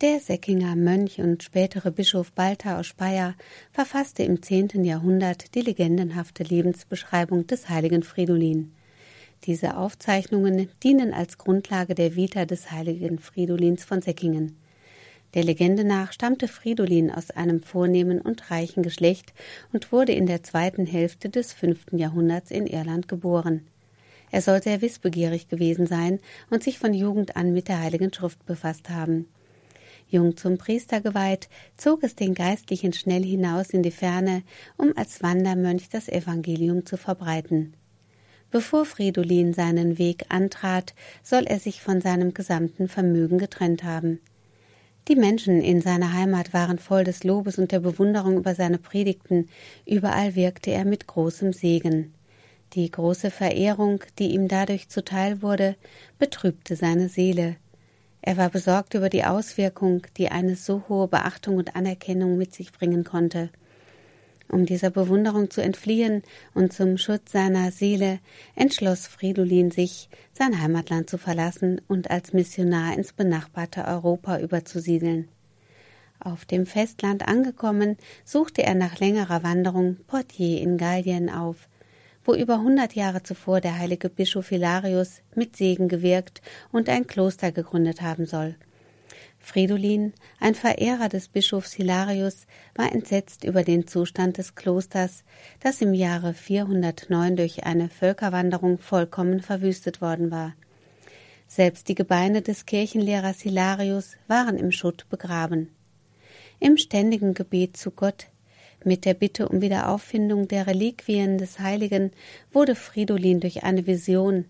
Der Säckinger Mönch und spätere Bischof Balthar aus Speyer verfasste im zehnten Jahrhundert die legendenhafte Lebensbeschreibung des heiligen Fridolin. Diese Aufzeichnungen dienen als Grundlage der Vita des heiligen Fridolins von Säckingen. Der Legende nach stammte Fridolin aus einem vornehmen und reichen Geschlecht und wurde in der zweiten Hälfte des fünften Jahrhunderts in Irland geboren. Er soll sehr wissbegierig gewesen sein und sich von Jugend an mit der Heiligen Schrift befasst haben. Jung zum Priester geweiht, zog es den Geistlichen schnell hinaus in die Ferne, um als Wandermönch das Evangelium zu verbreiten. Bevor Fridolin seinen Weg antrat, soll er sich von seinem gesamten Vermögen getrennt haben. Die Menschen in seiner Heimat waren voll des Lobes und der Bewunderung über seine Predigten, überall wirkte er mit großem Segen. Die große Verehrung, die ihm dadurch zuteil wurde, betrübte seine Seele. Er war besorgt über die Auswirkung, die eine so hohe Beachtung und Anerkennung mit sich bringen konnte. Um dieser Bewunderung zu entfliehen und zum Schutz seiner Seele entschloss Fridolin sich, sein Heimatland zu verlassen und als Missionar ins benachbarte Europa überzusiedeln. Auf dem Festland angekommen, suchte er nach längerer Wanderung Portier in Gallien auf, wo über hundert Jahre zuvor der heilige Bischof Hilarius mit Segen gewirkt und ein Kloster gegründet haben soll. Fridolin, ein Verehrer des Bischofs Hilarius, war entsetzt über den Zustand des Klosters, das im Jahre 409 durch eine Völkerwanderung vollkommen verwüstet worden war. Selbst die Gebeine des Kirchenlehrers Hilarius waren im Schutt begraben. Im ständigen Gebet zu Gott, mit der Bitte um Wiederauffindung der Reliquien des Heiligen, wurde Fridolin durch eine Vision,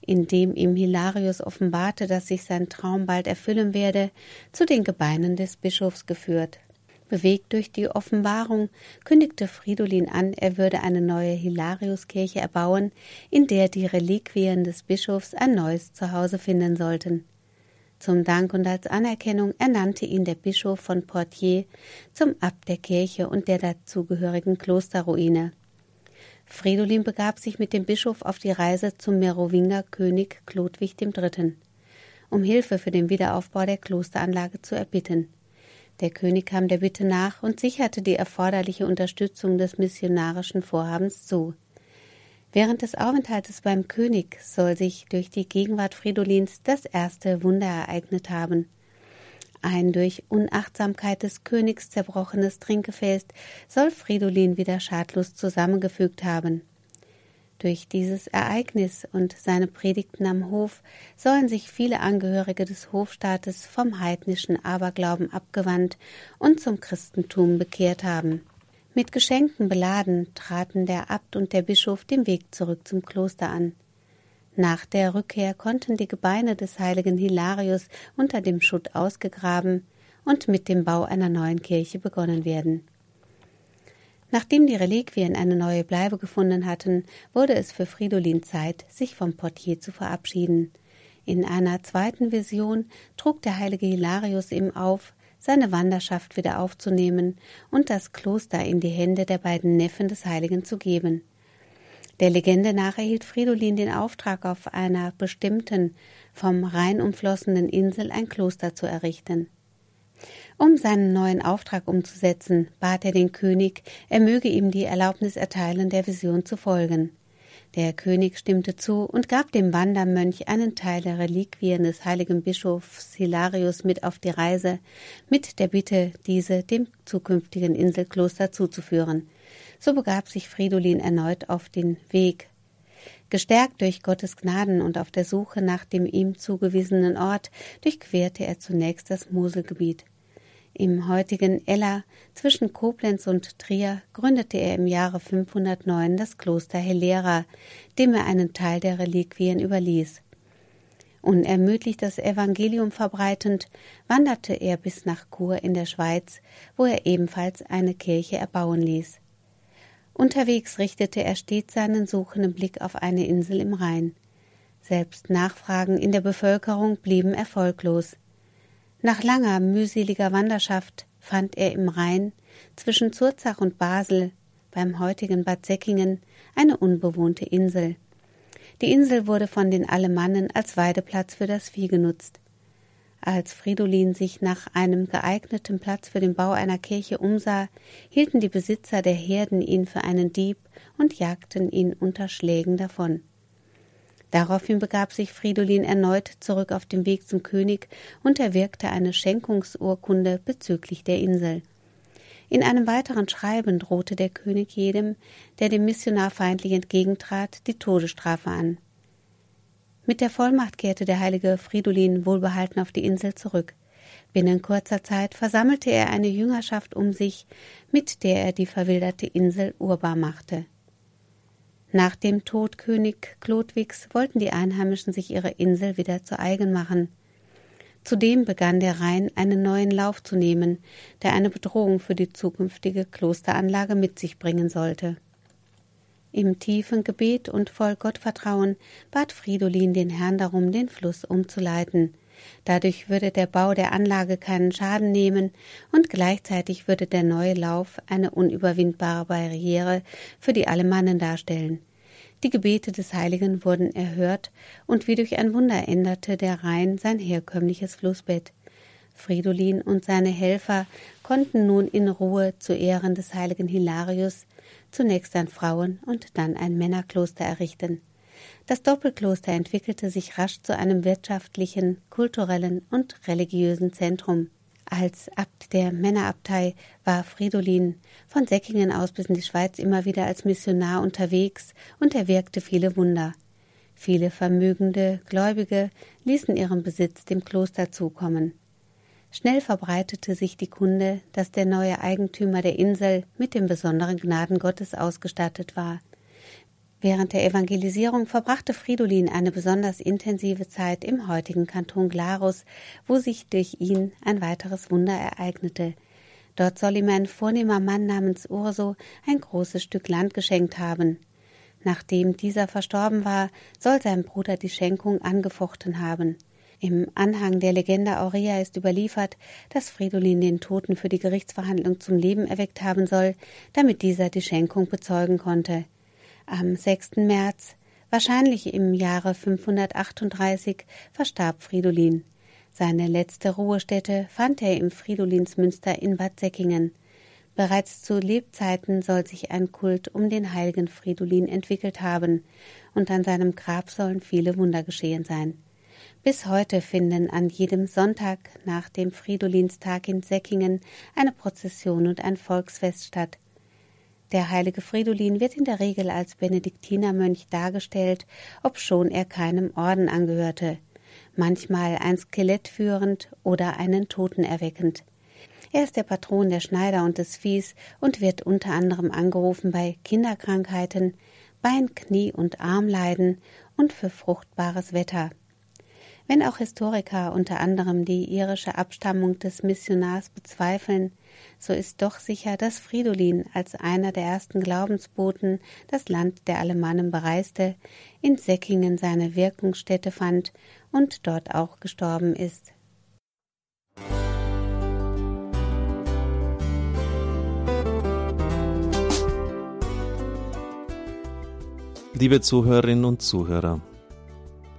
indem ihm Hilarius offenbarte, dass sich sein Traum bald erfüllen werde, zu den Gebeinen des Bischofs geführt. Bewegt durch die Offenbarung kündigte Fridolin an, er würde eine neue Hilariuskirche erbauen, in der die Reliquien des Bischofs ein neues Zuhause finden sollten. Zum Dank und als Anerkennung ernannte ihn der Bischof von Portier zum Abt der Kirche und der dazugehörigen Klosterruine. Fridolin begab sich mit dem Bischof auf die Reise zum Merowinger König Chlodwig III., um Hilfe für den Wiederaufbau der Klosteranlage zu erbitten. Der König kam der Bitte nach und sicherte die erforderliche Unterstützung des missionarischen Vorhabens zu. Während des Aufenthaltes beim König soll sich durch die Gegenwart Fridolins das erste Wunder ereignet haben. Ein durch Unachtsamkeit des Königs zerbrochenes Trinkgefäß soll Fridolin wieder schadlos zusammengefügt haben. Durch dieses Ereignis und seine Predigten am Hof sollen sich viele Angehörige des Hofstaates vom heidnischen Aberglauben abgewandt und zum Christentum bekehrt haben. Mit Geschenken beladen traten der Abt und der Bischof den Weg zurück zum Kloster an. Nach der Rückkehr konnten die Gebeine des heiligen Hilarius unter dem Schutt ausgegraben und mit dem Bau einer neuen Kirche begonnen werden. Nachdem die Reliquien eine neue Bleibe gefunden hatten, wurde es für Fridolin Zeit, sich vom Portier zu verabschieden. In einer zweiten Vision trug der heilige Hilarius ihm auf, seine Wanderschaft wieder aufzunehmen und das Kloster in die Hände der beiden Neffen des Heiligen zu geben. Der Legende nach erhielt Fridolin den Auftrag, auf einer bestimmten, vom Rhein umflossenen Insel ein Kloster zu errichten. Um seinen neuen Auftrag umzusetzen, bat er den König, er möge ihm die Erlaubnis erteilen, der Vision zu folgen. Der König stimmte zu und gab dem Wandermönch einen Teil der Reliquien des heiligen Bischofs Hilarius mit auf die Reise, mit der Bitte, diese dem zukünftigen Inselkloster zuzuführen. So begab sich Fridolin erneut auf den Weg. Gestärkt durch Gottes Gnaden und auf der Suche nach dem ihm zugewiesenen Ort durchquerte er zunächst das Moselgebiet. Im heutigen Ella zwischen Koblenz und Trier gründete er im Jahre 509 das Kloster Helera, dem er einen Teil der Reliquien überließ. Unermüdlich das Evangelium verbreitend, wanderte er bis nach Chur in der Schweiz, wo er ebenfalls eine Kirche erbauen ließ. Unterwegs richtete er stets seinen suchenden Blick auf eine Insel im Rhein. Selbst Nachfragen in der Bevölkerung blieben erfolglos. Nach langer, mühseliger Wanderschaft fand er im Rhein zwischen Zurzach und Basel beim heutigen Bad Säckingen eine unbewohnte Insel. Die Insel wurde von den Alemannen als Weideplatz für das Vieh genutzt. Als Fridolin sich nach einem geeigneten Platz für den Bau einer Kirche umsah, hielten die Besitzer der Herden ihn für einen Dieb und jagten ihn unter Schlägen davon. Daraufhin begab sich Fridolin erneut zurück auf den Weg zum König und erwirkte eine Schenkungsurkunde bezüglich der Insel. In einem weiteren Schreiben drohte der König jedem, der dem Missionar feindlich entgegentrat, die Todesstrafe an. Mit der Vollmacht kehrte der heilige Fridolin wohlbehalten auf die Insel zurück. Binnen kurzer Zeit versammelte er eine Jüngerschaft um sich, mit der er die verwilderte Insel urbar machte. Nach dem Tod König Chlodwigs wollten die Einheimischen sich ihre Insel wieder zu eigen machen. Zudem begann der Rhein einen neuen Lauf zu nehmen, der eine Bedrohung für die zukünftige Klosteranlage mit sich bringen sollte. Im tiefen Gebet und voll Gottvertrauen bat Fridolin den Herrn darum, den Fluss umzuleiten. Dadurch würde der Bau der Anlage keinen Schaden nehmen und gleichzeitig würde der neue Lauf eine unüberwindbare Barriere für die Alemannen darstellen. Die Gebete des Heiligen wurden erhört und wie durch ein Wunder änderte der Rhein sein herkömmliches Flussbett. Fridolin und seine Helfer konnten nun in Ruhe zu Ehren des heiligen Hilarius zunächst ein Frauen- und dann ein Männerkloster errichten. Das Doppelkloster entwickelte sich rasch zu einem wirtschaftlichen, kulturellen und religiösen Zentrum. Als Abt der Männerabtei war Fridolin von Säckingen aus bis in die Schweiz immer wieder als Missionar unterwegs und er wirkte viele Wunder. Viele vermögende Gläubige ließen ihren Besitz dem Kloster zukommen. Schnell verbreitete sich die Kunde, dass der neue Eigentümer der Insel mit dem besonderen Gnaden Gottes ausgestattet war. Während der Evangelisierung verbrachte Fridolin eine besonders intensive Zeit im heutigen Kanton Glarus, wo sich durch ihn ein weiteres Wunder ereignete. Dort soll ihm ein vornehmer Mann namens Urso ein großes Stück Land geschenkt haben. Nachdem dieser verstorben war, soll sein Bruder die Schenkung angefochten haben. Im Anhang der Legende Aurea ist überliefert, dass Fridolin den Toten für die Gerichtsverhandlung zum Leben erweckt haben soll, damit dieser die Schenkung bezeugen konnte. Am 6. März, wahrscheinlich im Jahre 538, verstarb Fridolin. Seine letzte Ruhestätte fand er im Fridolinsmünster in Bad Säckingen. Bereits zu Lebzeiten soll sich ein Kult um den heiligen Fridolin entwickelt haben, und an seinem Grab sollen viele Wunder geschehen sein. Bis heute finden an jedem Sonntag nach dem Fridolinstag in Säckingen eine Prozession und ein Volksfest statt. Der heilige Fridolin wird in der Regel als Benediktinermönch dargestellt, obschon er keinem Orden angehörte, manchmal ein Skelett führend oder einen Toten erweckend. Er ist der Patron der Schneider und des Viehs und wird unter anderem angerufen bei Kinderkrankheiten, Bein-, Knie- und Armleiden und für fruchtbares Wetter. Wenn auch Historiker unter anderem die irische Abstammung des Missionars bezweifeln, so ist doch sicher, dass Fridolin als einer der ersten Glaubensboten das Land der Alemannen bereiste, in Säckingen seine Wirkungsstätte fand und dort auch gestorben ist. Liebe Zuhörerinnen und Zuhörer,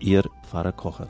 Ihr Pfarrer Kocher.